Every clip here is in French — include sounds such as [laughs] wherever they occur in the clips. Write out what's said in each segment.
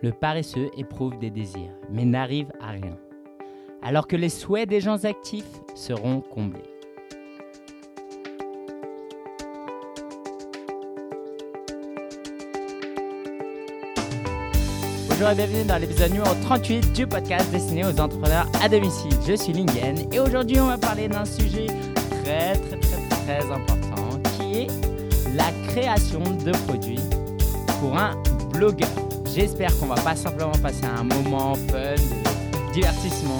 Le paresseux éprouve des désirs, mais n'arrive à rien. Alors que les souhaits des gens actifs seront comblés. Bonjour et bienvenue dans l'épisode numéro 38 du podcast destiné aux entrepreneurs à domicile. Je suis Lingen et aujourd'hui on va parler d'un sujet très très très très important qui est la création de produits pour un blogueur. J'espère qu'on va pas simplement passer un moment fun, de divertissement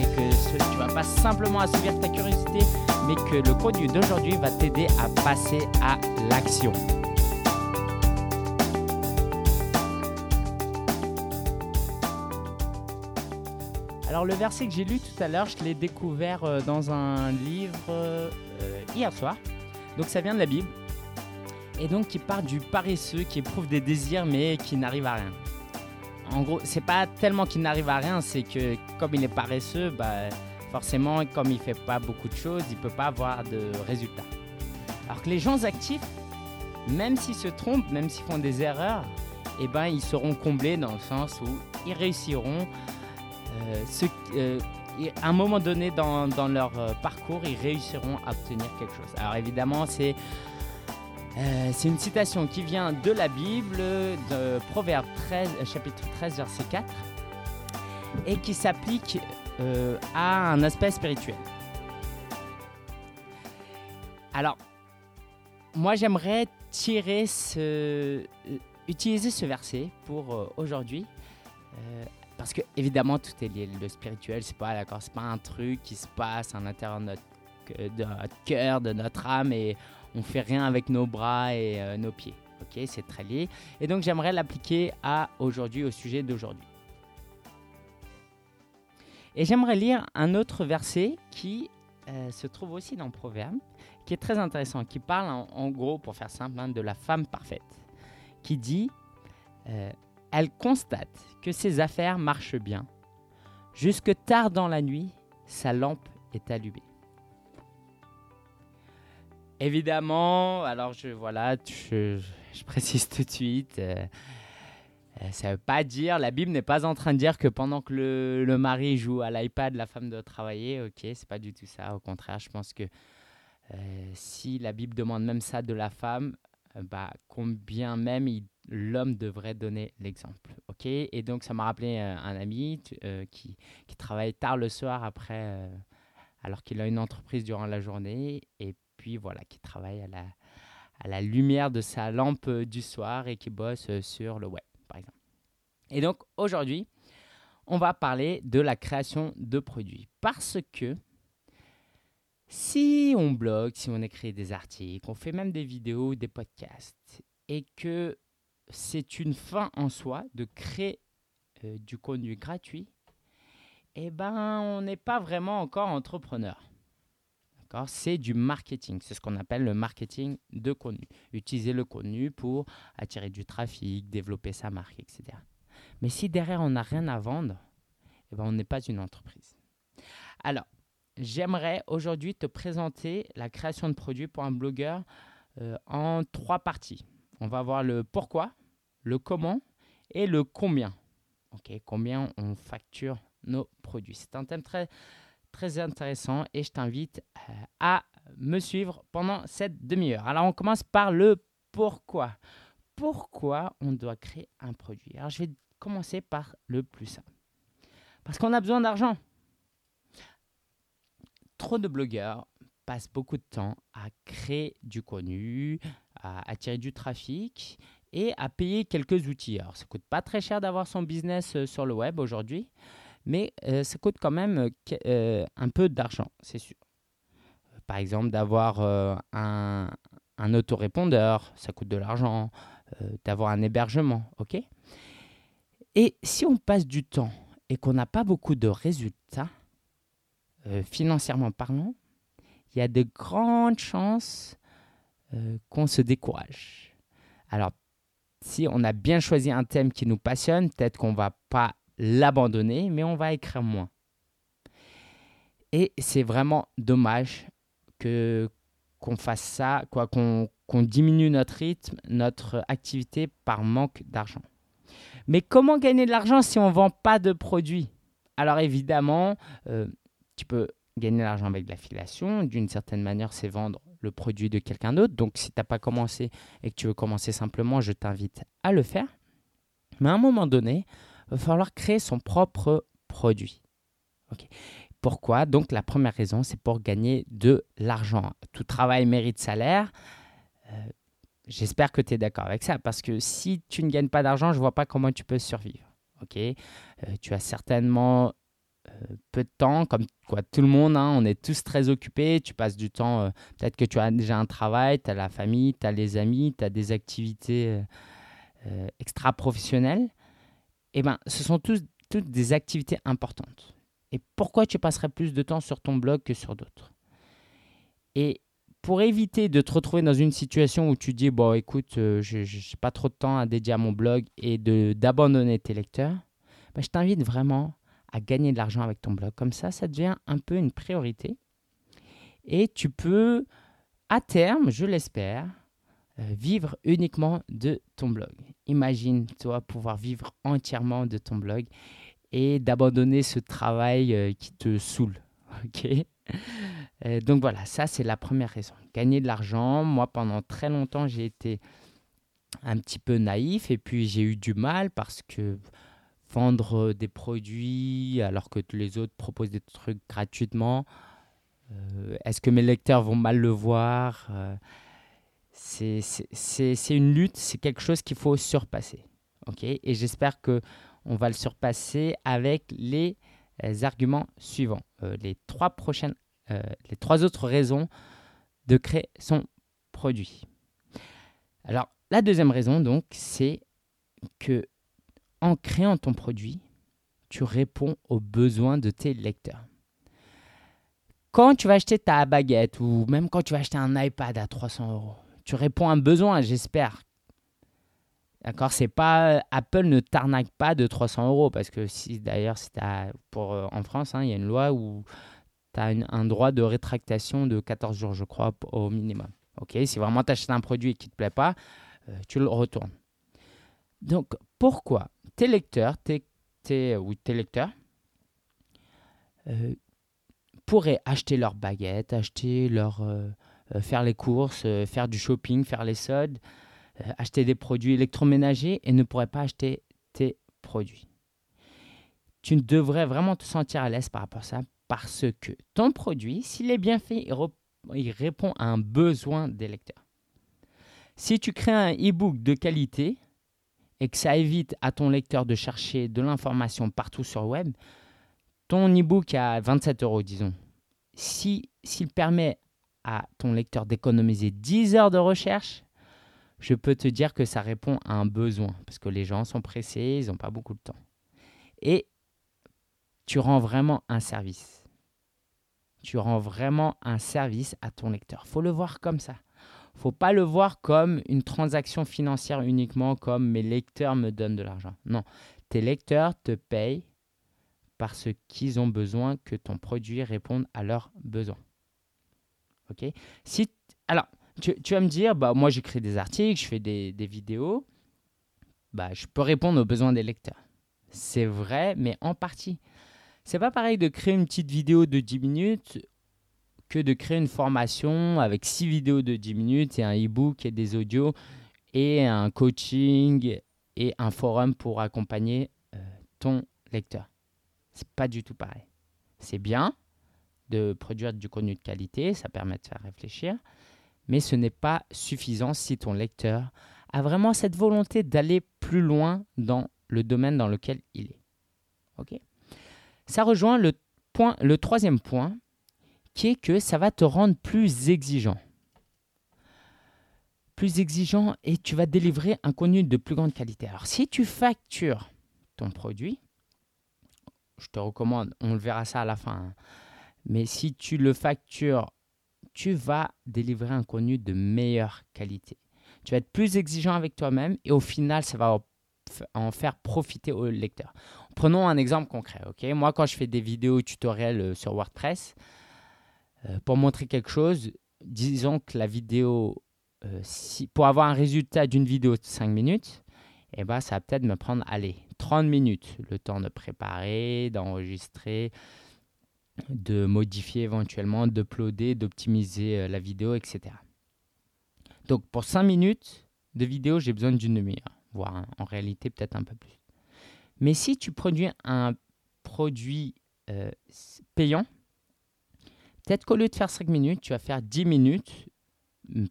et que tu vas pas simplement assouvir ta curiosité mais que le contenu d'aujourd'hui va t'aider à passer à l'action. Alors le verset que j'ai lu tout à l'heure, je l'ai découvert euh, dans un livre euh, hier soir. Donc ça vient de la Bible. Et donc qui part du paresseux qui éprouve des désirs mais qui n'arrive à rien. En gros, c'est pas tellement qu'il n'arrive à rien, c'est que comme il est paresseux, bah, forcément comme il fait pas beaucoup de choses, il peut pas avoir de résultats. Alors que les gens actifs, même s'ils se trompent, même s'ils font des erreurs, eh ben, ils seront comblés dans le sens où ils réussiront euh, euh, à un moment donné dans, leur euh, parcours, ils réussiront à obtenir quelque chose. Alors évidemment, c'est c'est une citation qui vient de la Bible, de Proverbe 13, chapitre 13, verset 4, et qui s'applique à un aspect spirituel. Alors, moi j'aimerais tirer ce, utiliser ce verset pour aujourd'hui parce que évidemment tout est lié. Le spirituel, c'est pas pas un truc qui se passe à l'intérieur de notre, de notre cœur, de notre âme et on fait rien avec nos bras et euh, nos pieds. Ok, c'est très lié. Et donc j'aimerais l'appliquer à aujourd'hui, au sujet d'aujourd'hui. Et j'aimerais lire un autre verset qui euh, se trouve aussi dans Proverbe, qui est très intéressant, qui parle en, gros, pour faire simple, hein, de la femme parfaite, qui dit euh, elle constate que ses affaires marchent bien. Jusque tard dans la nuit, sa lampe est allumée. Évidemment, alors je voilà, je, précise tout de suite. Euh, euh, ça veut pas dire, la Bible n'est pas en train de dire que pendant que le, mari joue à l'iPad, la femme doit travailler. Ok, c'est pas du tout ça. Au contraire, je pense que euh, si la Bible demande même ça de la femme, bah, combien même l'homme devrait donner l'exemple. ok Et donc, ça m'a rappelé euh, un ami euh, qui, qui, travaille tard le soir après, euh, alors qu'il a une entreprise durant la journée, et voilà, qui travaille à la, à la lumière de sa lampe du soir et qui bosse sur le web, par exemple. Et donc, aujourd'hui, on va parler de la création de produits. Parce que si on blogue, si on écrit des articles, on fait même des vidéos, des podcasts, et que c'est une fin en soi de créer euh, du contenu gratuit, eh ben, on n'est pas vraiment encore entrepreneur. C'est du marketing. C'est ce qu'on appelle le marketing de contenu. Utiliser le contenu pour attirer du trafic, développer sa marque, etc. Mais si derrière on n'a rien à vendre, eh ben, on n'est pas une entreprise. Alors, j'aimerais aujourd'hui te présenter la création de produits pour un blogueur euh, en trois parties. On va voir le pourquoi, le comment et le combien. Combien on facture nos produits. C'est un thème très, très intéressant et je t'invite euh, à me suivre pendant cette demi-heure. Alors on commence par le pourquoi. Pourquoi on doit créer un produit? Alors je vais commencer par le plus simple. Parce qu'on a besoin d'argent trop de blogueurs passent beaucoup de temps à créer du contenu, à attirer du trafic et à payer quelques outils. Alors, ça coûte pas très cher d'avoir son business euh, sur le web aujourd'hui, mais euh, ça coûte quand même euh, un peu d'argent, c'est sûr. Par exemple, d'avoir un, un autorépondeur, ça coûte de l'argent, d'avoir un hébergement, ok? Et si on passe du temps et qu'on n'a pas beaucoup de résultats, euh, financièrement parlant, il y a de grandes chances euh, qu'on se décourage. Alors, si on a bien choisi un thème qui nous passionne, peut-être qu'on ne va pas l'abandonner, mais on va écrire moins. Et c'est vraiment dommage que qu'on fasse ça, quoi, qu'on diminue notre rythme, notre activité par manque d'argent. Mais comment gagner de l'argent si on ne vend pas de produits? Alors évidemment, euh, tu peux gagner de l'argent avec l'affiliation. D'une certaine manière, c'est vendre le produit de quelqu'un d'autre. Donc si tu n'as pas commencé et que tu veux commencer simplement, je t'invite à le faire. Mais à un moment donné, va falloir créer son propre produit. Pourquoi? Donc la première raison, c'est pour gagner de l'argent. Tout travail mérite salaire. Euh, j'espère que tu es d'accord avec ça, parce que si tu ne gagnes pas d'argent, je ne vois pas comment tu peux survivre. Ok, euh, tu as certainement euh, peu de temps, comme quoi tout le monde, hein, on est tous très occupés, tu passes du temps, peut-être que tu as déjà un travail, tu as la famille, tu as les amis, tu as des activités extra-professionnelles. Eh bien, ce sont toutes des activités importantes. Et pourquoi tu passerais plus de temps sur ton blog que sur d'autres? Et pour éviter de te retrouver dans une situation où tu dis, bon, écoute, euh, je n'ai pas trop de temps à dédier à mon blog et d'abandonner tes lecteurs, bah, je t'invite vraiment à gagner de l'argent avec ton blog. Comme ça, ça devient un peu une priorité. Et tu peux, à terme, je l'espère, vivre uniquement de ton blog. Imagine, toi, pouvoir vivre entièrement de ton blog et d'abandonner ce travail euh, qui te saoule. [laughs] Euh, Donc voilà, ça c'est la première raison. Gagner de l'argent. Moi, pendant très longtemps, j'ai été un petit peu naïf et puis j'ai eu du mal parce que vendre des produits alors que les autres proposent des trucs gratuitement, euh, est-ce que mes lecteurs vont mal le voir C'est une lutte, c'est quelque chose qu'il faut surpasser. et j'espère que on va le surpasser avec les euh, arguments suivants. Euh, les, trois prochaines, euh, les trois autres raisons de créer son produit. Alors, la deuxième raison, donc, c'est que en créant ton produit, tu réponds aux besoins de tes lecteurs. Quand tu vas acheter ta baguette ou même quand tu vas acheter un iPad à 300 euros, tu réponds à un besoin, j'espère, D'accord, Apple ne t'arnaque pas de 300 euros parce que si d'ailleurs pour euh, en France, hein, il y a une loi où tu as un droit de rétractation de 14 jours, je crois, au minimum. Ok, si vraiment tu achètes un produit qui te plaît pas, euh, tu le retournes. Donc pourquoi tes lecteurs, tes, tes, ou tes lecteurs euh, pourraient acheter leurs baguettes, acheter leur faire les courses, faire du shopping, faire les soldes euh, acheter des produits électroménagers et ne pourrait pas acheter tes produits. Tu devrais vraiment te sentir à l'aise par rapport à ça parce que ton produit, s'il est bien fait, il, répond à un besoin des lecteurs. Si tu crées un e-book de qualité et que ça évite à ton lecteur de chercher de l'information partout sur le web, ton e-book à 27 euros, disons, s'il permet à ton lecteur d'économiser 10 heures de recherche, je peux te dire que ça répond à un besoin, parce que les gens sont pressés, ils n'ont pas beaucoup de temps. Et tu rends vraiment un service. Tu rends vraiment un service à ton lecteur. faut le voir comme ça. faut pas le voir comme une transaction financière uniquement, comme mes lecteurs me donnent de l'argent. Non, tes lecteurs te payent parce qu'ils ont besoin que ton produit réponde à leurs besoins. Si, Alors, tu, vas me dire, bah, moi j'écris des articles, je fais des, vidéos, bah, je peux répondre aux besoins des lecteurs. C'est vrai, mais en partie. C'est pas pareil de créer une petite vidéo de 10 minutes que de créer une formation avec 6 vidéos de 10 minutes et un e-book et des audios et un coaching et un forum pour accompagner euh, ton lecteur. C'est pas du tout pareil. C'est bien de produire du contenu de qualité, ça permet de faire réfléchir, mais ce n'est pas suffisant si ton lecteur a vraiment cette volonté d'aller plus loin dans le domaine dans lequel il est. Ça rejoint le, point, le troisième point, qui est que ça va te rendre plus exigeant. Plus exigeant et tu vas délivrer un contenu de plus grande qualité. Alors si tu factures ton produit, je te recommande, on le verra ça à la fin, hein, mais si tu le factures tu vas délivrer un contenu de meilleure qualité. Tu vas être plus exigeant avec toi-même et au final, ça va en faire profiter au lecteur. Prenons un exemple concret. Moi, quand je fais des vidéos tutoriels euh, sur WordPress, euh, pour montrer quelque chose, disons que la vidéo, euh, pour avoir un résultat d'une vidéo de 5 minutes, eh ben, ça va peut-être me prendre, allez, 30 minutes, le temps de préparer, d'enregistrer, de modifier éventuellement, d'uploader, d'optimiser euh, la vidéo, etc. Donc pour 5 minutes de vidéo, j'ai besoin d'une demi-heure, voire en réalité peut-être un peu plus. Mais si tu produis un produit euh, payant, peut-être qu'au lieu de faire 5 minutes, tu vas faire 10 minutes,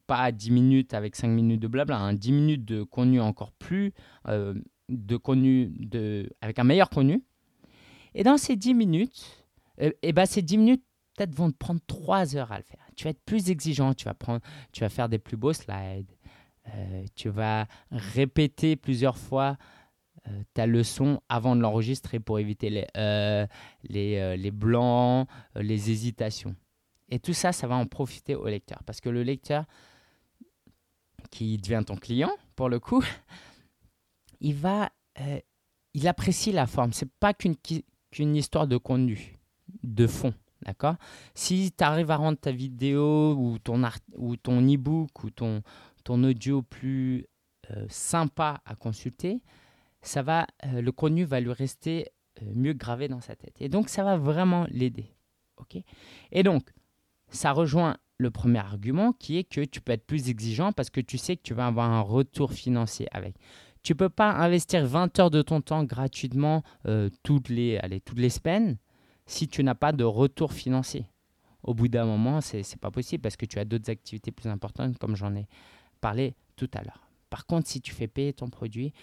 pas 10 minutes avec 5 minutes de blabla, 10 hein, minutes de contenu encore plus, euh, de contenu avec un meilleur contenu. Et dans ces 10 minutes, et euh, eh ben ces 10 minutes peut-être vont te prendre 3 heures à le faire. Tu vas être plus exigeant, tu vas, prendre, tu vas faire des plus beaux slides, tu vas répéter plusieurs fois euh, ta leçon avant de l'enregistrer pour éviter les, euh, les, euh, les, blancs, les hésitations. Et tout ça, ça va en profiter au lecteur. Parce que le lecteur, qui devient ton client, pour le coup, [laughs] il va, il apprécie la forme. C'est pas qu'une histoire de contenu, de fond, d'accord? Si tu arrives à rendre ta vidéo ou ton art, ou ton e-book ou ton ton audio plus sympa à consulter, ça va, euh, le contenu va lui rester euh, mieux gravé dans sa tête. Et donc, ça va vraiment l'aider. ok? Et donc, ça rejoint le premier argument qui est que tu peux être plus exigeant parce que tu sais que tu vas avoir un retour financier avec. Tu ne peux pas investir 20 heures de ton temps gratuitement euh, toutes, les, allez, toutes les semaines si tu n'as pas de retour financier. Au bout d'un moment, ce n'est pas possible parce que tu as d'autres activités plus importantes comme j'en ai parlé tout à l'heure. Par contre, si tu fais payer ton produit,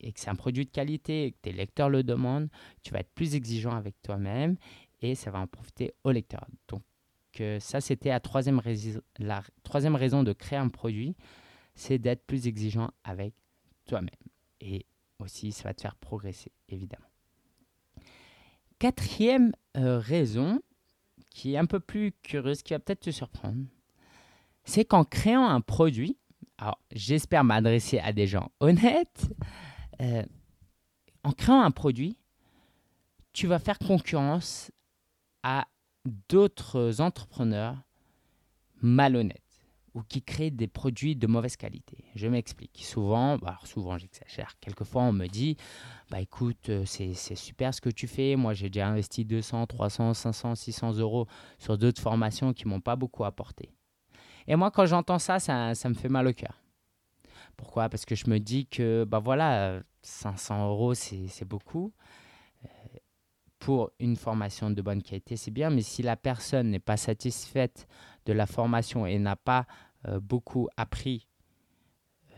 et que c'est un produit de qualité et que tes lecteurs le demandent, tu vas être plus exigeant avec toi-même et ça va en profiter aux lecteurs. Donc euh, ça, c'était la troisième raison de créer un produit, c'est d'être plus exigeant avec toi-même. Et aussi, ça va te faire progresser, évidemment. Quatrième euh, raison, qui est un peu plus curieuse, qui va peut-être te surprendre, c'est qu'en créant un produit, alors j'espère m'adresser à des gens honnêtes, euh, en créant un produit, tu vas faire concurrence à d'autres entrepreneurs malhonnêtes ou qui créent des produits de mauvaise qualité. Je m'explique. Souvent, bah, souvent j'exagère, quelquefois on me dit, bah écoute, euh, c'est super ce que tu fais, moi j'ai déjà investi 200, 300, 500, 600 euros sur d'autres formations qui m'ont pas beaucoup apporté. Et moi quand j'entends ça, ça, ça me fait mal au cœur. Pourquoi? Parce que je me dis que, bah voilà, 500 euros, c'est beaucoup. Euh, pour une formation de bonne qualité, c'est bien, mais si la personne n'est pas satisfaite de la formation et n'a pas euh, beaucoup appris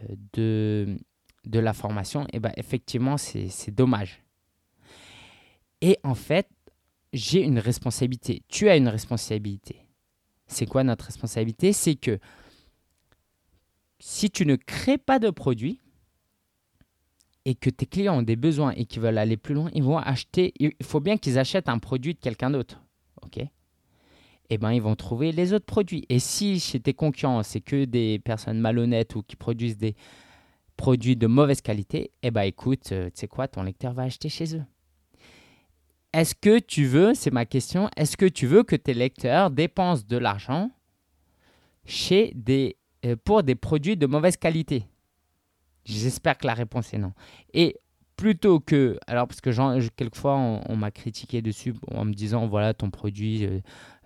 euh, de, de la formation, et eh ben effectivement, c'est dommage. Et en fait, j'ai une responsabilité. Tu as une responsabilité. C'est quoi notre responsabilité? C'est que si tu ne crées pas de produit et que tes clients ont des besoins et qu'ils veulent aller plus loin, ils vont acheter. Il faut bien qu'ils achètent un produit de quelqu'un d'autre. OK? Eh ben, ils vont trouver les autres produits. Et si chez tes concurrents, c'est que des personnes malhonnêtes ou qui produisent des produits de mauvaise qualité, eh ben, écoute, euh, tu sais quoi, ton lecteur va acheter chez eux. Est-ce que tu veux, c'est ma question, est-ce que tu veux que tes lecteurs dépensent de l'argent chez des euh, pour des produits de mauvaise qualité? J'espère que la réponse est non. Et plutôt que, alors parce que quelquefois on, m'a critiqué dessus en me disant voilà ton produit euh,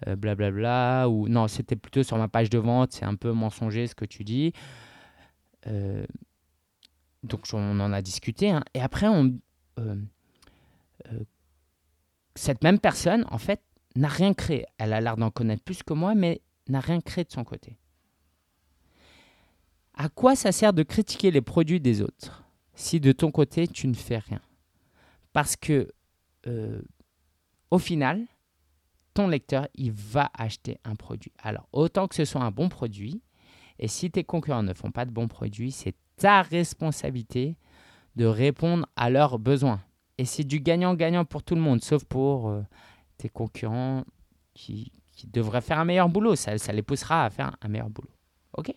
euh, blablabla ou non c'était plutôt sur ma page de vente c'est un peu mensonger ce que tu dis. Donc on en a discuté hein. et après cette même personne en fait n'a rien créé. Elle a l'air d'en connaître plus que moi mais n'a rien créé de son côté. À quoi ça sert de critiquer les produits des autres? Si de ton côté tu ne fais rien Parce que euh, au final, ton lecteur, il va acheter un produit. Alors, autant que ce soit un bon produit, et si tes concurrents ne font pas de bons produits, c'est ta responsabilité de répondre à leurs besoins. Et c'est du gagnant-gagnant pour tout le monde, sauf pour euh, tes concurrents qui, devraient faire un meilleur boulot. Ça, ça les poussera à faire un meilleur boulot. OK?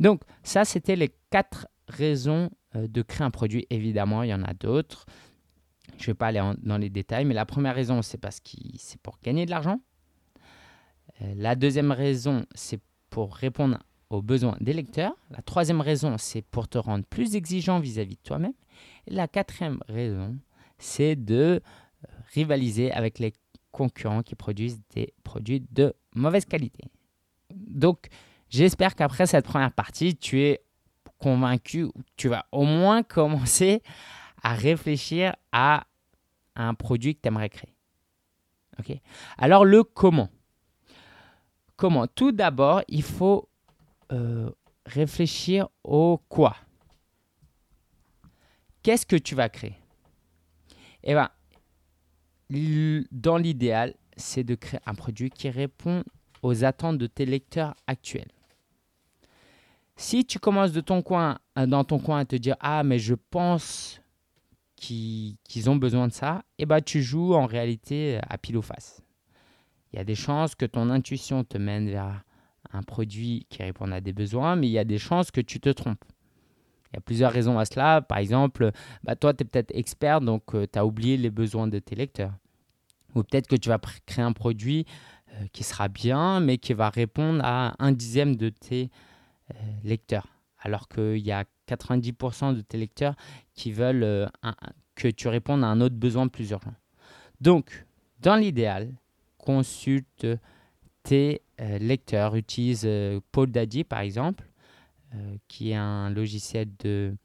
Donc, ça, c'était les quatre raisons de créer un produit. Évidemment, il y en a d'autres. Je ne vais pas aller dans les détails, mais la première raison, c'est parce que c'est pour gagner de l'argent. Euh, la deuxième raison, c'est pour répondre aux besoins des lecteurs. La troisième raison, c'est pour te rendre plus exigeant vis-à-vis de toi-même. Et la quatrième raison, c'est de euh, rivaliser avec les concurrents qui produisent des produits de mauvaise qualité. Donc, j'espère qu'après cette première partie, tu es convaincu, tu vas au moins [laughs] commencer à réfléchir à un produit que tu aimerais créer. Alors, le comment. Comment? Tout d'abord, il faut euh, réfléchir au quoi. Qu'est-ce que tu vas créer? Eh bien, dans l'idéal, c'est de créer un produit qui répond aux attentes de tes lecteurs actuels. Si tu commences de ton coin, euh, dans ton coin à te dire Ah, mais je pense qu'ils ont besoin de ça, eh ben, tu joues en réalité à pile ou face. Il y a des chances que ton intuition te mène vers un produit qui répond à des besoins, mais il y a des chances que tu te trompes. Il y a plusieurs raisons à cela. Par exemple, bah toi, tu es peut-être expert, donc euh, tu as oublié les besoins de tes lecteurs. Ou peut-être que tu vas créer un produit euh, qui sera bien, mais qui va répondre à un dixième de tes euh, lecteurs. Alors qu'il y a 90% de tes lecteurs qui veulent que tu répondes à un autre besoin plus urgent. Donc, dans l'idéal, consulte tes euh, lecteurs. Utilise euh, Paul Daddy, par exemple, euh, qui est un logiciel de,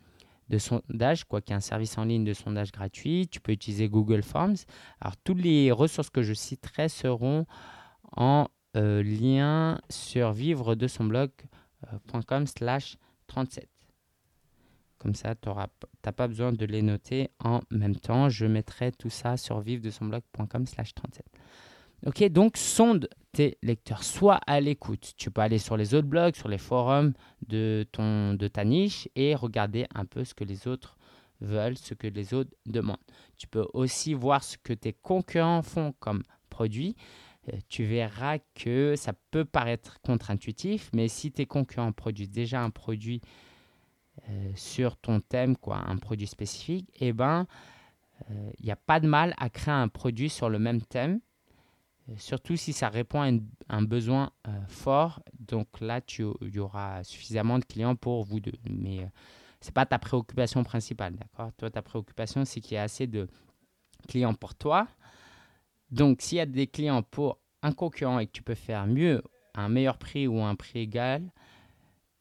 sondage, quoi, qui est un service en ligne de sondage gratuit. Tu peux utiliser Google Forms. Alors, toutes les ressources que je citerai seront en lien sur vivre de son blog.com slash 37. Comme ça, tu n'as pas besoin de les noter en même temps. Je mettrai tout ça sur vivre de son blog.com slash 37. Ok, donc sonde tes lecteurs, sois à l'écoute. Tu peux aller sur les autres blogs, sur les forums de, ton, de ta niche et regarder un peu ce que les autres veulent, ce que les autres demandent. Tu peux aussi voir ce que tes concurrents font comme produit. Euh, tu verras que ça peut paraître contre-intuitif, mais si tes concurrents produisent déjà un produit euh, sur ton thème, quoi, un produit spécifique, eh ben, il euh, n'y a pas de mal à créer un produit sur le même thème euh, surtout si ça répond à un besoin fort. Donc là, il y aura suffisamment de clients pour vous deux. Mais ce n'est pas ta préoccupation principale, d'accord? Toi, ta préoccupation, c'est qu'il y ait assez de clients pour toi. Donc, s'il y a des clients pour un concurrent et que tu peux faire mieux, un meilleur prix ou un prix égal,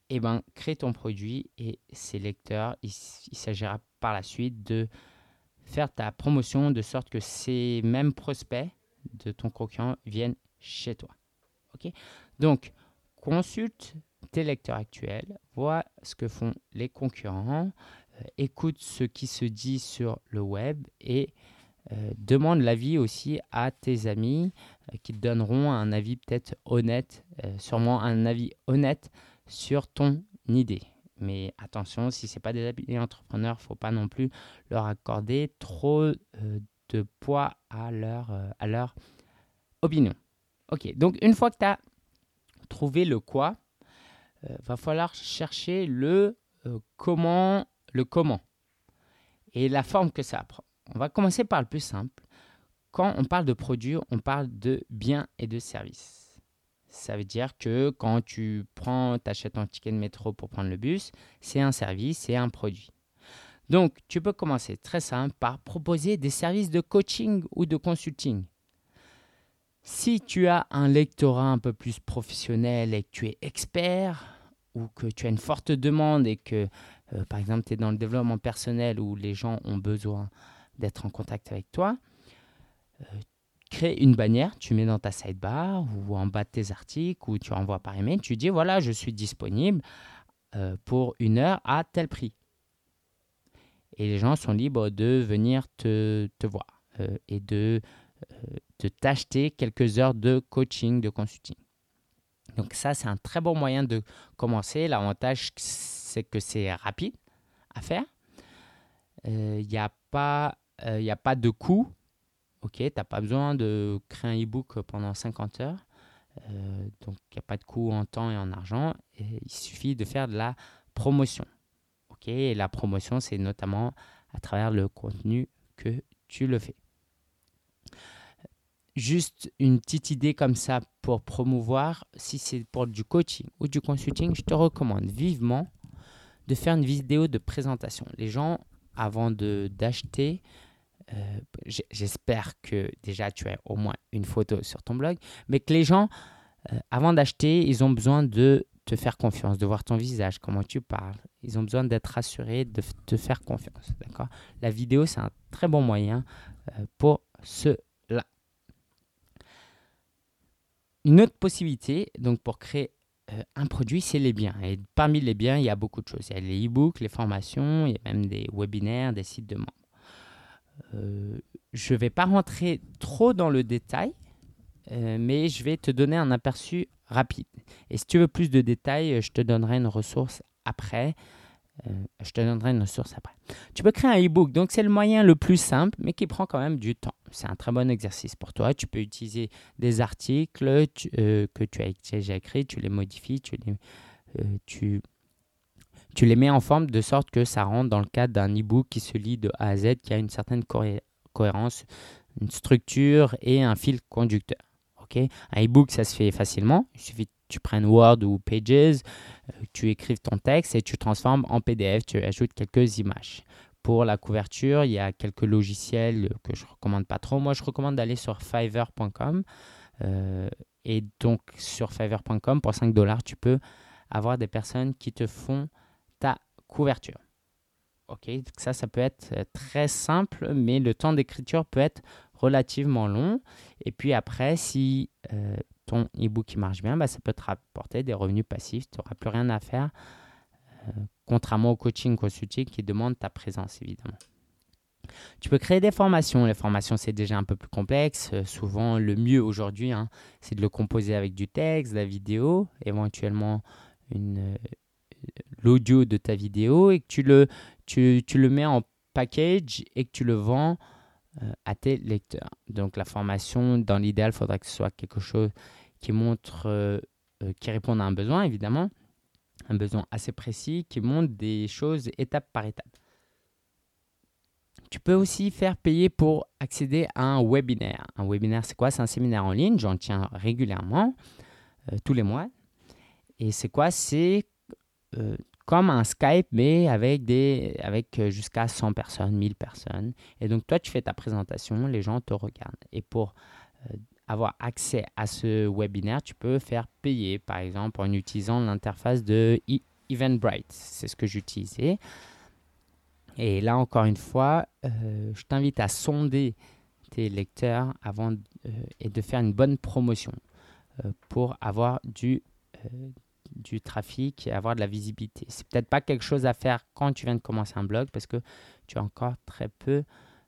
eh ben, crée ton produit et ses lecteurs, il s'agira par la suite de faire ta promotion de sorte que ces mêmes prospects de ton concurrent viennent chez toi. Ok? Donc, consulte tes lecteurs actuels, vois ce que font les concurrents, euh, écoute ce qui se dit sur le web et euh, demande l'avis aussi à tes amis euh, qui te donneront un avis peut-être honnête, sûrement un avis honnête sur ton idée. Mais attention, si ce n'est pas des amis entrepreneurs, il ne faut pas non plus leur accorder trop de poids à leur, euh, opinion. Ok, donc une fois que tu as trouvé le quoi, euh, va falloir chercher le euh, comment, le comment et la forme que ça prend. On va commencer par le plus simple. Quand on parle de produit, on parle de biens et de services. Ça veut dire que quand tu prends, achètes un ticket de métro pour prendre le bus, c'est un service, c'est un produit. Donc, tu peux commencer très simple par proposer des services de coaching ou de consulting. Si tu as un lectorat un peu plus professionnel et que tu es expert ou que tu as une forte demande et que, euh, par exemple, tu es dans le développement personnel où les gens ont besoin d'être en contact avec toi, euh, crée une bannière, tu mets dans ta sidebar ou en bas de tes articles ou tu envoies par email, tu dis voilà, je suis disponible euh, pour une heure à tel prix et les gens sont libres de venir te, te voir euh, et de, t'acheter quelques heures de coaching, de consulting. Donc ça, c'est un très bon moyen de commencer. L'avantage, c'est que c'est rapide à faire. Il n'y a, pas, il a pas de coût. Ok, tu n'as pas besoin de créer un e-book pendant 50 heures. donc, il n'y a pas de coût en temps et en argent. Il suffit de faire de la promotion. Et la promotion, c'est notamment à travers le contenu que tu le fais. juste une petite idée comme ça pour promouvoir, si c'est pour du coaching ou du consulting, je te recommande vivement de faire une vidéo de présentation. Les gens, avant d'acheter, euh, j'espère que déjà tu as au moins une photo sur ton blog, mais que les gens, euh, avant d'acheter, ils ont besoin de te faire confiance, de voir ton visage, comment tu parles. Ils ont besoin d'être rassurés, de te faire confiance. D'accord? La vidéo, c'est un très bon moyen euh, pour cela. Une autre possibilité, donc pour créer un produit, c'est les biens. Et parmi les biens, il y a beaucoup de choses. Il y a les e-books, les formations, il y a même des webinaires, des sites de membres. Euh, je ne vais pas rentrer trop dans le détail, euh, mais je vais te donner un aperçu rapide. Et si tu veux plus de détails, je te donnerai une ressource après. Euh, je te donnerai une ressource après. Tu peux créer un e-book, donc c'est le moyen le plus simple, mais qui prend quand même du temps. C'est un très bon exercice pour toi. Tu peux utiliser des articles que tu as déjà écrits, tu les modifies, tu les, tu tu les mets en forme de sorte que ça rentre dans le cadre d'un e-book qui se lit de A à Z, qui a une certaine cohérence, une structure et un fil conducteur. un e-book, ça se fait facilement. Il suffit que tu prennes Word ou Pages, euh, tu écrives ton texte et tu transformes en PDF, tu ajoutes quelques images. Pour la couverture, il y a quelques logiciels que je recommande pas trop. Moi, je recommande d'aller sur fiverr.com. Euh, et donc, sur fiverr.com, pour 5 dollars, tu peux avoir des personnes qui te font couverture. Ok, ça, ça peut être euh, très simple, mais le temps d'écriture peut être relativement long. Et puis après, si euh, ton e-book marche bien, bah, ça peut te rapporter des revenus passifs. Tu n'auras plus rien à faire, euh, contrairement au coaching consulting qui demande ta présence, évidemment. Tu peux créer des formations. Les formations, c'est déjà un peu plus complexe. souvent, le mieux aujourd'hui, hein, c'est de le composer avec du texte, de la vidéo, éventuellement une, l'audio de ta vidéo et que tu le, tu, tu, le mets en package et que tu le vends euh, à tes lecteurs. Donc la formation, dans l'idéal, il faudra que ce soit quelque chose qui montre, euh, euh, qui réponde à un besoin, évidemment, un besoin assez précis, qui montre des choses étape par étape. Tu peux aussi faire payer pour accéder à un webinaire. Un webinaire, c'est quoi? C'est un séminaire en ligne, j'en tiens régulièrement, tous les mois. Et c'est quoi? C'est euh, comme un Skype, mais avec, avec euh, jusqu'à 100 personnes, 1000 personnes. Et donc, toi, tu fais ta présentation, les gens te regardent. Et pour euh, avoir accès à ce webinaire, tu peux faire payer, par exemple, en utilisant l'interface de e-, Eventbrite. C'est ce que j'utilisais. Et là, encore une fois, je t'invite à sonder tes lecteurs avant et de faire une bonne promotion pour avoir du, du trafic et avoir de la visibilité. C'est peut-être pas quelque chose à faire quand tu viens de commencer un blog parce que tu as encore très peu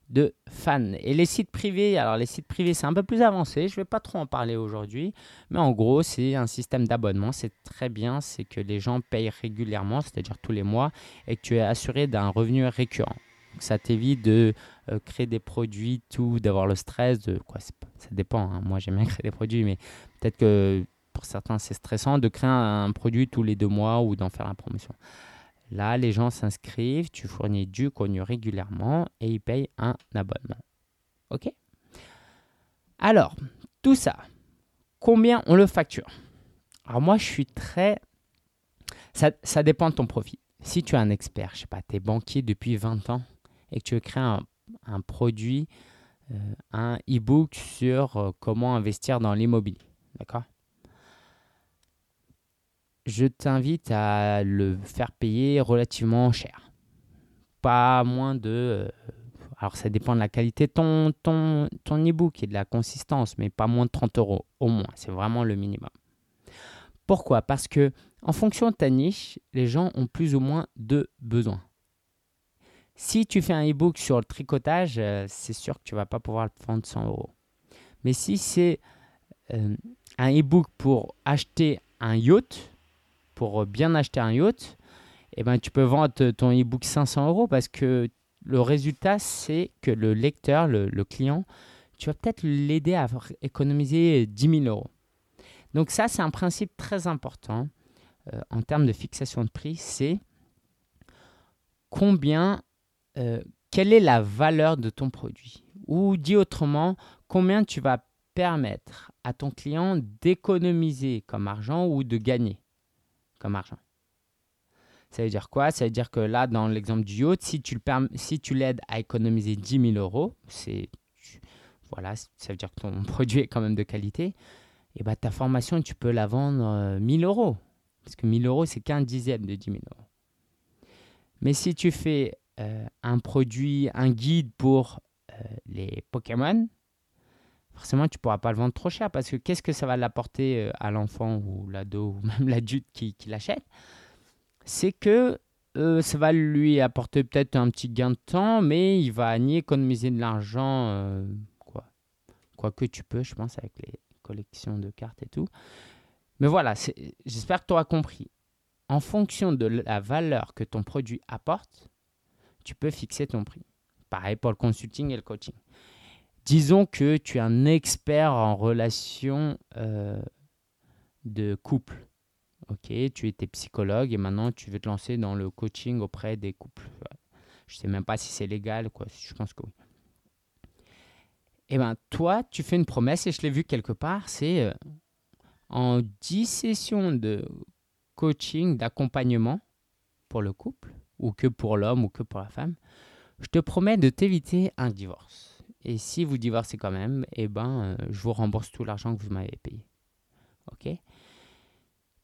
de fans. Et les sites privés, alors les sites privés c'est un peu plus avancé, je ne vais pas trop en parler aujourd'hui, mais en gros c'est un système d'abonnement, c'est très bien, c'est que les gens payent régulièrement, c'est-à-dire tous les mois, et que tu es assuré d'un revenu récurrent. ça t'évite de euh, créer des produits, tout, d'avoir le stress, de quoi, ça dépend, hein. moi j'aime bien [laughs] créer des produits, mais peut-être que pour certains, c'est stressant de créer un, produit tous les deux mois ou d'en faire la promotion. Là, les gens s'inscrivent, tu fournis du contenu régulièrement et ils payent un abonnement. OK? Alors, tout ça, combien on le facture? Alors moi, je suis très... Ça, dépend de ton profit. Si tu es un expert, je sais pas, tu es banquier depuis 20 ans et que tu veux un, produit, euh, un e-book sur euh, comment investir dans l'immobilier, d'accord? Je t'invite à le faire payer relativement cher. Pas moins de... Euh, alors ça dépend de la qualité de ton, ton, ton e-book et de la consistance, mais pas moins de 30 euros au moins. C'est vraiment le minimum. Pourquoi? Parce que en fonction de ta niche, les gens ont plus ou moins de besoins. Si tu fais un e-book sur le tricotage, euh, c'est sûr que tu vas pas pouvoir le vendre 100 euros. Mais si c'est euh, un e-book pour acheter un yacht, pour bien acheter un yacht, eh ben, tu peux vendre ton e-book 500 euros parce que le résultat, c'est que le lecteur, le, client, tu vas peut-être l'aider à économiser 10 000 euros. Donc ça, c'est un principe très important euh, en termes de fixation de prix, c'est combien, euh, quelle est la valeur de ton produit? Ou dit autrement, combien tu vas permettre à ton client d'économiser comme argent ou de gagner? Comme argent. Ça veut dire quoi? Ça veut dire que là, dans l'exemple du yacht, si tu, le si tu l'aides à économiser 10 000 euros, c'est, voilà, ça veut dire que ton [laughs] produit est quand même de qualité, et bah, ta formation, tu peux la vendre 1000 euh, euros. Parce que 1000 euros, c'est qu'un dixième de 10 000 euros. Mais si tu fais euh, un produit, un guide pour euh, les Pokémon, forcément, tu pourras pas le vendre trop cher parce que qu'est-ce que ça va l'apporter à l'enfant ou l'ado ou [laughs] même l'adulte qui, qui l'achète? C'est que euh, ça va lui apporter peut-être un petit gain de temps, mais il va ni économiser de l'argent, euh, quoi. quoi que tu peux, je pense, avec les collections de cartes et tout. Mais voilà, j'espère que tu auras compris. En fonction de la valeur que ton produit apporte, tu peux fixer ton prix. Pareil pour le consulting et le coaching. Disons que tu es un expert en relation euh, de couple Ok, tu étais psychologue et maintenant tu veux te lancer dans le coaching auprès des couples. Je ne sais même pas si c'est légal, quoi. Je pense que oui. Eh bien, toi, tu fais une promesse et je l'ai vu quelque part, c'est euh, en 10 sessions de coaching, d'accompagnement pour le couple, ou que pour l'homme, ou que pour la femme, je te promets de t'éviter un divorce. Et si vous divorcez quand même, eh ben, euh, je vous rembourse tout l'argent que vous m'avez payé. OK?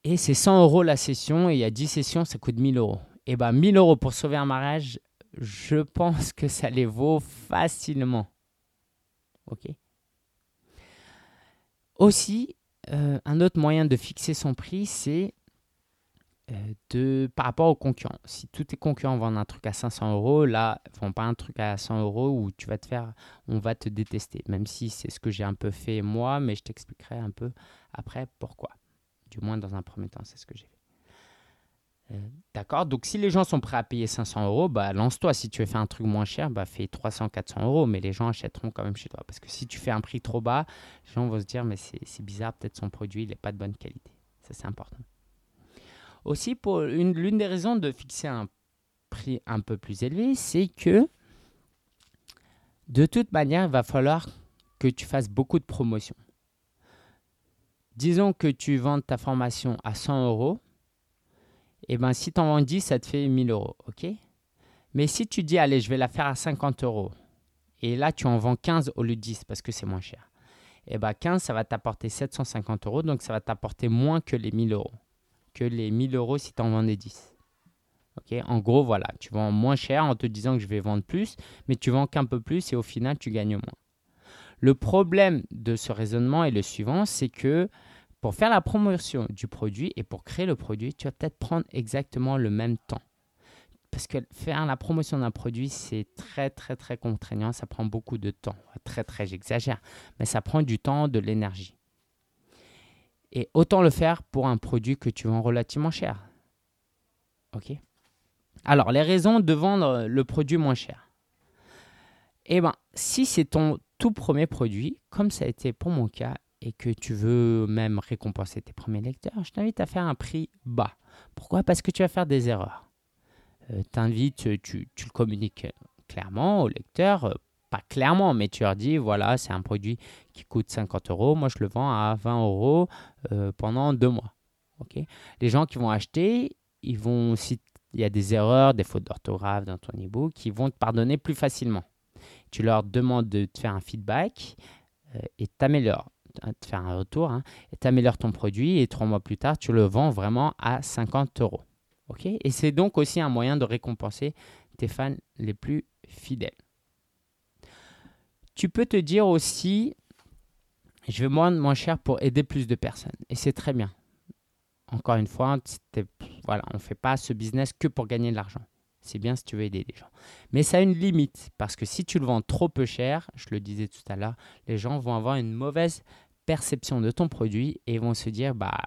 Et c'est 100 euros la session, et il y a 10 sessions, ça coûte 1000 euros. Eh bien 1000 euros pour sauver un mariage, je pense que ça les vaut facilement. Ok? Aussi, euh, un autre moyen de fixer son prix, c'est de, par rapport aux concurrents. Si tous tes concurrents vendent un truc à 500 euros, là, ils font pas un truc à 100 euros où tu vas te faire, on va te détester. Même si c'est ce que j'ai un peu fait moi, mais je t'expliquerai un peu après pourquoi. Du moins, dans un premier temps, c'est ce que j'ai fait. Euh, d'accord Donc, si les gens sont prêts à payer 500 euros, bah, lance-toi. Si tu veux faire un truc moins cher, bah, fais 300, 400 euros. Mais les gens achèteront quand même chez toi. Parce que si tu fais un prix trop bas, les gens vont se dire, mais c'est bizarre, peut-être son produit, il n'est pas de bonne qualité. Ça, c'est important. Aussi, pour l'une des raisons de fixer un prix un peu plus élevé, c'est que de toute manière, il va falloir que tu fasses beaucoup de promotions. Disons que tu vends ta formation à 100 euros. Et eh bien, si tu en vends 10, ça te fait 1000 euros. OK? Mais si tu dis, allez, je vais la faire à 50 euros. Et là, tu en vends 15 au lieu de 10 parce que c'est moins cher. Et bien, 15, ça va t'apporter 750 euros. Donc, ça va t'apporter moins que les 1000 euros. Que les 1000 euros si tu en vendais 10. OK en gros, voilà, tu vends moins cher en te disant que je vais vendre plus, mais tu vends qu'un peu plus et au final, tu gagnes moins. Le problème de ce raisonnement est le suivant, c'est que pour faire la promotion du produit et pour créer le produit, tu vas peut-être prendre exactement le même temps. Parce que faire la promotion d'un produit, c'est très, très, très contraignant. Ça prend beaucoup de temps. Très, très, j'exagère. Mais ça prend du temps, de l'énergie. Et autant le faire pour un produit que tu vends relativement cher. OK? Alors, les raisons de vendre le produit moins cher. Eh bien, si c'est ton tout premier produit, comme ça a été pour mon cas, et que tu veux même récompenser tes premiers lecteurs, je t'invite à faire un prix bas. Pourquoi? Parce que tu vas faire des erreurs. Euh, t'invites, tu, tu, le communiques clairement au lecteur, euh, pas clairement, mais tu leur dis, voilà, c'est un produit qui coûte 50 euros, moi je le vends à 20 euros euh, pendant deux mois. ok? Les gens qui vont acheter, ils vont, si il y a des erreurs, des fautes d'orthographe dans ton e-book, ils vont te pardonner plus facilement tu leur demandes de te faire un feedback euh, et t'améliores, te faire un retour, hein, et t'améliores ton produit et trois mois plus tard, tu le vends vraiment à 50 euros. ok? Et c'est donc aussi un moyen de récompenser tes fans les plus fidèles. Tu peux te dire aussi, je vais vendre moins cher pour aider plus de personnes. Et c'est très bien. Encore une fois, voilà, on ne fait pas ce business que pour gagner de l'argent. C'est bien si tu veux aider les gens. Mais ça a une limite parce que si tu le vends trop peu cher, je le disais tout à l'heure, les gens vont avoir une mauvaise perception de ton produit et vont se dire bah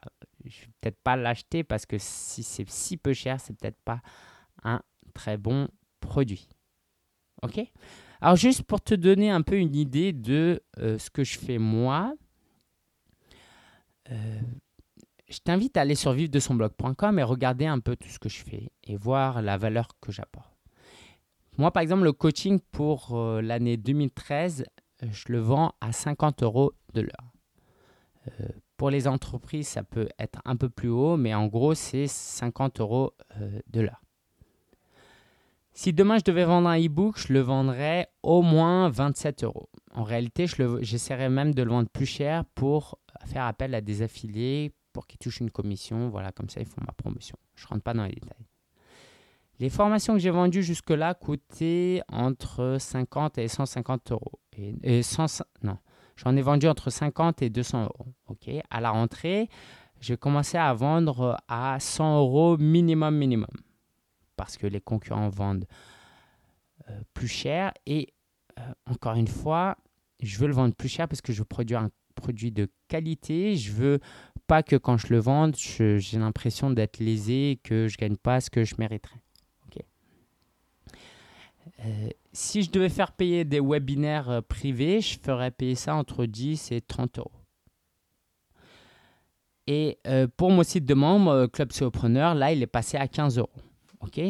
je vais peut-être pas l'acheter parce que si c'est si peu cher, c'est peut-être pas un très bon produit. OK? Alors juste pour te donner un peu une idée de euh, ce que je fais moi, euh, je t'invite à aller sur vivre-de-son-blog.com et regarder un peu tout ce que je fais et voir la valeur que j'apporte. Moi, par exemple, le coaching pour euh, l'année 2013, je le vends à 50 euros de l'heure. Pour les entreprises, ça peut être un peu plus haut, mais en gros, c'est 50 euros de l'heure. Si demain je devais vendre un e-book, je le vendrais au moins 27 euros. En réalité, j'essaierais même de le vendre plus cher pour faire appel à des affiliés pour qu'ils touchent une commission. Voilà, comme ça, ils font ma promotion. Je ne rentre pas dans les détails. Les formations que j'ai vendues jusque-là coûtaient entre 50 et 150 euros. Et, non, j'en ai vendu entre 50 et 200 euros. Ok, à la rentrée, j'ai commencé à vendre à 100 euros minimum minimum parce que les concurrents vendent euh, plus cher. Et euh, encore une fois, je veux le vendre plus cher parce que je veux produire un produit de qualité. Je veux pas que quand je le vende, j'ai l'impression d'être lésé et que je gagne pas ce que je mériterais. Euh, si je devais faire payer des webinaires privés, je ferais payer ça entre 10 et 30 euros. Et pour mon site de membre, Club Solopreneur, là, il est passé à 15 euros.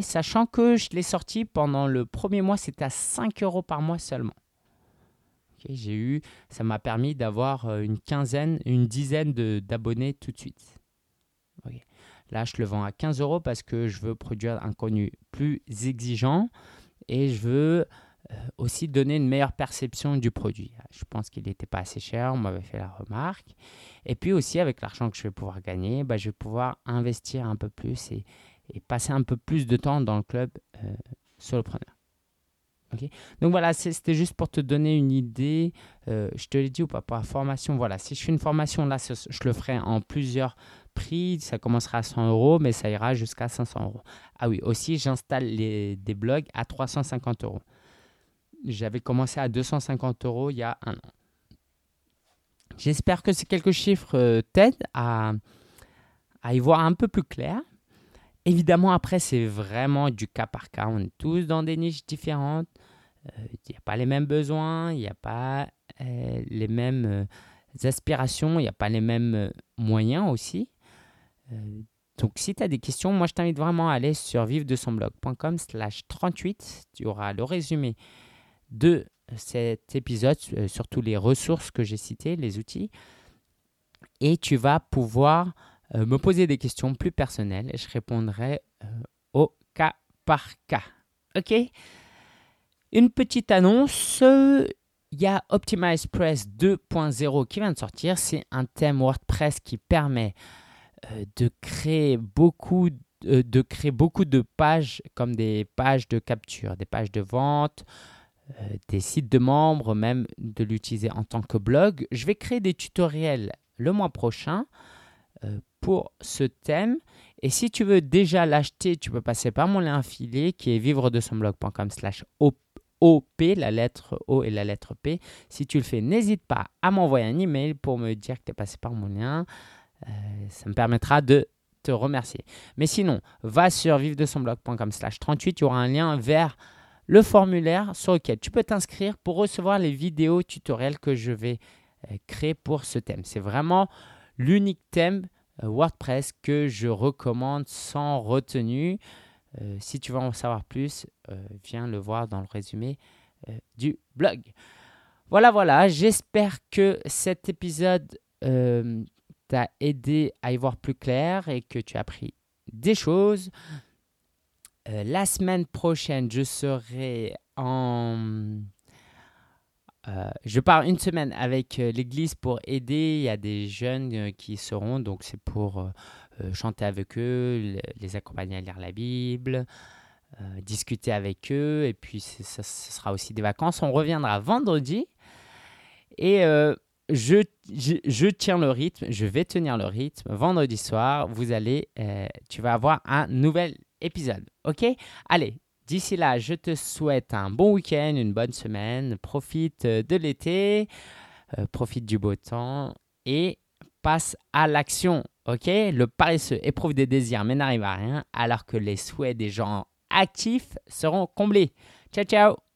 Sachant que je l'ai sorti pendant le premier mois, c'était à 5 euros par mois seulement. j'ai eu, ça m'a permis d'avoir euh, une quinzaine, une dizaine d'abonnés tout de suite. Là, je le vends à 15 euros parce que je veux produire un contenu plus exigeant et je veux euh, aussi donner une meilleure perception du produit. Je pense qu'il n'était pas assez cher, on m'avait fait la remarque. Et puis aussi, avec l'argent que je vais pouvoir gagner, bah, je vais pouvoir investir un peu plus et, et passer un peu plus de temps dans le club euh, solopreneur. Donc voilà, c'était juste pour te donner une idée. Euh, je te l'ai dit ou pas pour la formation. Voilà, si je fais une formation là, je le ferai en plusieurs prix. Ça commencera à 100 euros, mais ça ira jusqu'à 500 euros. Ah oui, aussi, j'installe des blogs à 350 euros. J'avais commencé à 250 euros il y a un an. J'espère que ces quelques chiffres euh, t'aident à, à y voir un peu plus clair. Évidemment, après, c'est vraiment du cas par cas. On est tous dans des niches différentes. Euh, il n'y a pas les mêmes besoins, il n'y a pas euh, les mêmes euh, aspirations, il n'y a pas les mêmes moyens aussi. donc, si tu as des questions, moi, je t'invite vraiment à aller sur vive de son blog.com slash 38. Tu auras le résumé de cet épisode, surtout les ressources que j'ai citées, les outils. Et tu vas pouvoir euh, me poser des questions plus personnelles et je répondrai euh, au cas par cas. Ok? Une petite annonce. Il y a Optimize Press 2.0 qui vient de sortir. C'est un thème WordPress qui permet euh, de créer beaucoup de créer beaucoup de pages comme des pages de capture, des pages de vente, des sites de membres, même de l'utiliser en tant que blog. Je vais créer des tutoriels le mois prochain pour ce thème. Et si tu veux déjà l'acheter, tu peux passer par mon lien affilié qui est vivre de son blog.com slash OP, la lettre O et la lettre P. Si tu le fais, n'hésite pas à m'envoyer un email pour me dire que tu es passé par mon lien. Euh, ça me permettra de te remercier. Mais sinon, va sur vivre de son blog.com slash 38, tu auras un lien vers le formulaire sur lequel tu peux t'inscrire pour recevoir les vidéos tutoriels que je vais euh, créer pour ce thème. C'est vraiment l'unique thème WordPress que je recommande sans retenue. Euh, si tu veux en savoir plus, euh, viens le voir dans le résumé du blog. Voilà, voilà, j'espère que cet épisode t'a aidé à y voir plus clair et que tu as appris des choses. la semaine prochaine, je serai en euh, je pars une semaine avec euh, l'église pour aider. Il y a des jeunes euh, qui seront, donc c'est pour chanter avec eux, les accompagner à lire la Bible, discuter avec eux. Et puis, ce sera aussi des vacances. On reviendra vendredi. Et je, je, tiens le rythme, je vais tenir le rythme. Vendredi soir, vous allez, tu vas avoir un nouvel épisode. OK? Allez, D'ici là, je te souhaite un bon week-end, une bonne semaine. Profite euh, de l'été, euh, profite du beau temps et passe à l'action. Ok? Le paresseux éprouve des désirs mais n'arrive à rien, alors que les souhaits des gens actifs seront comblés. Ciao, ciao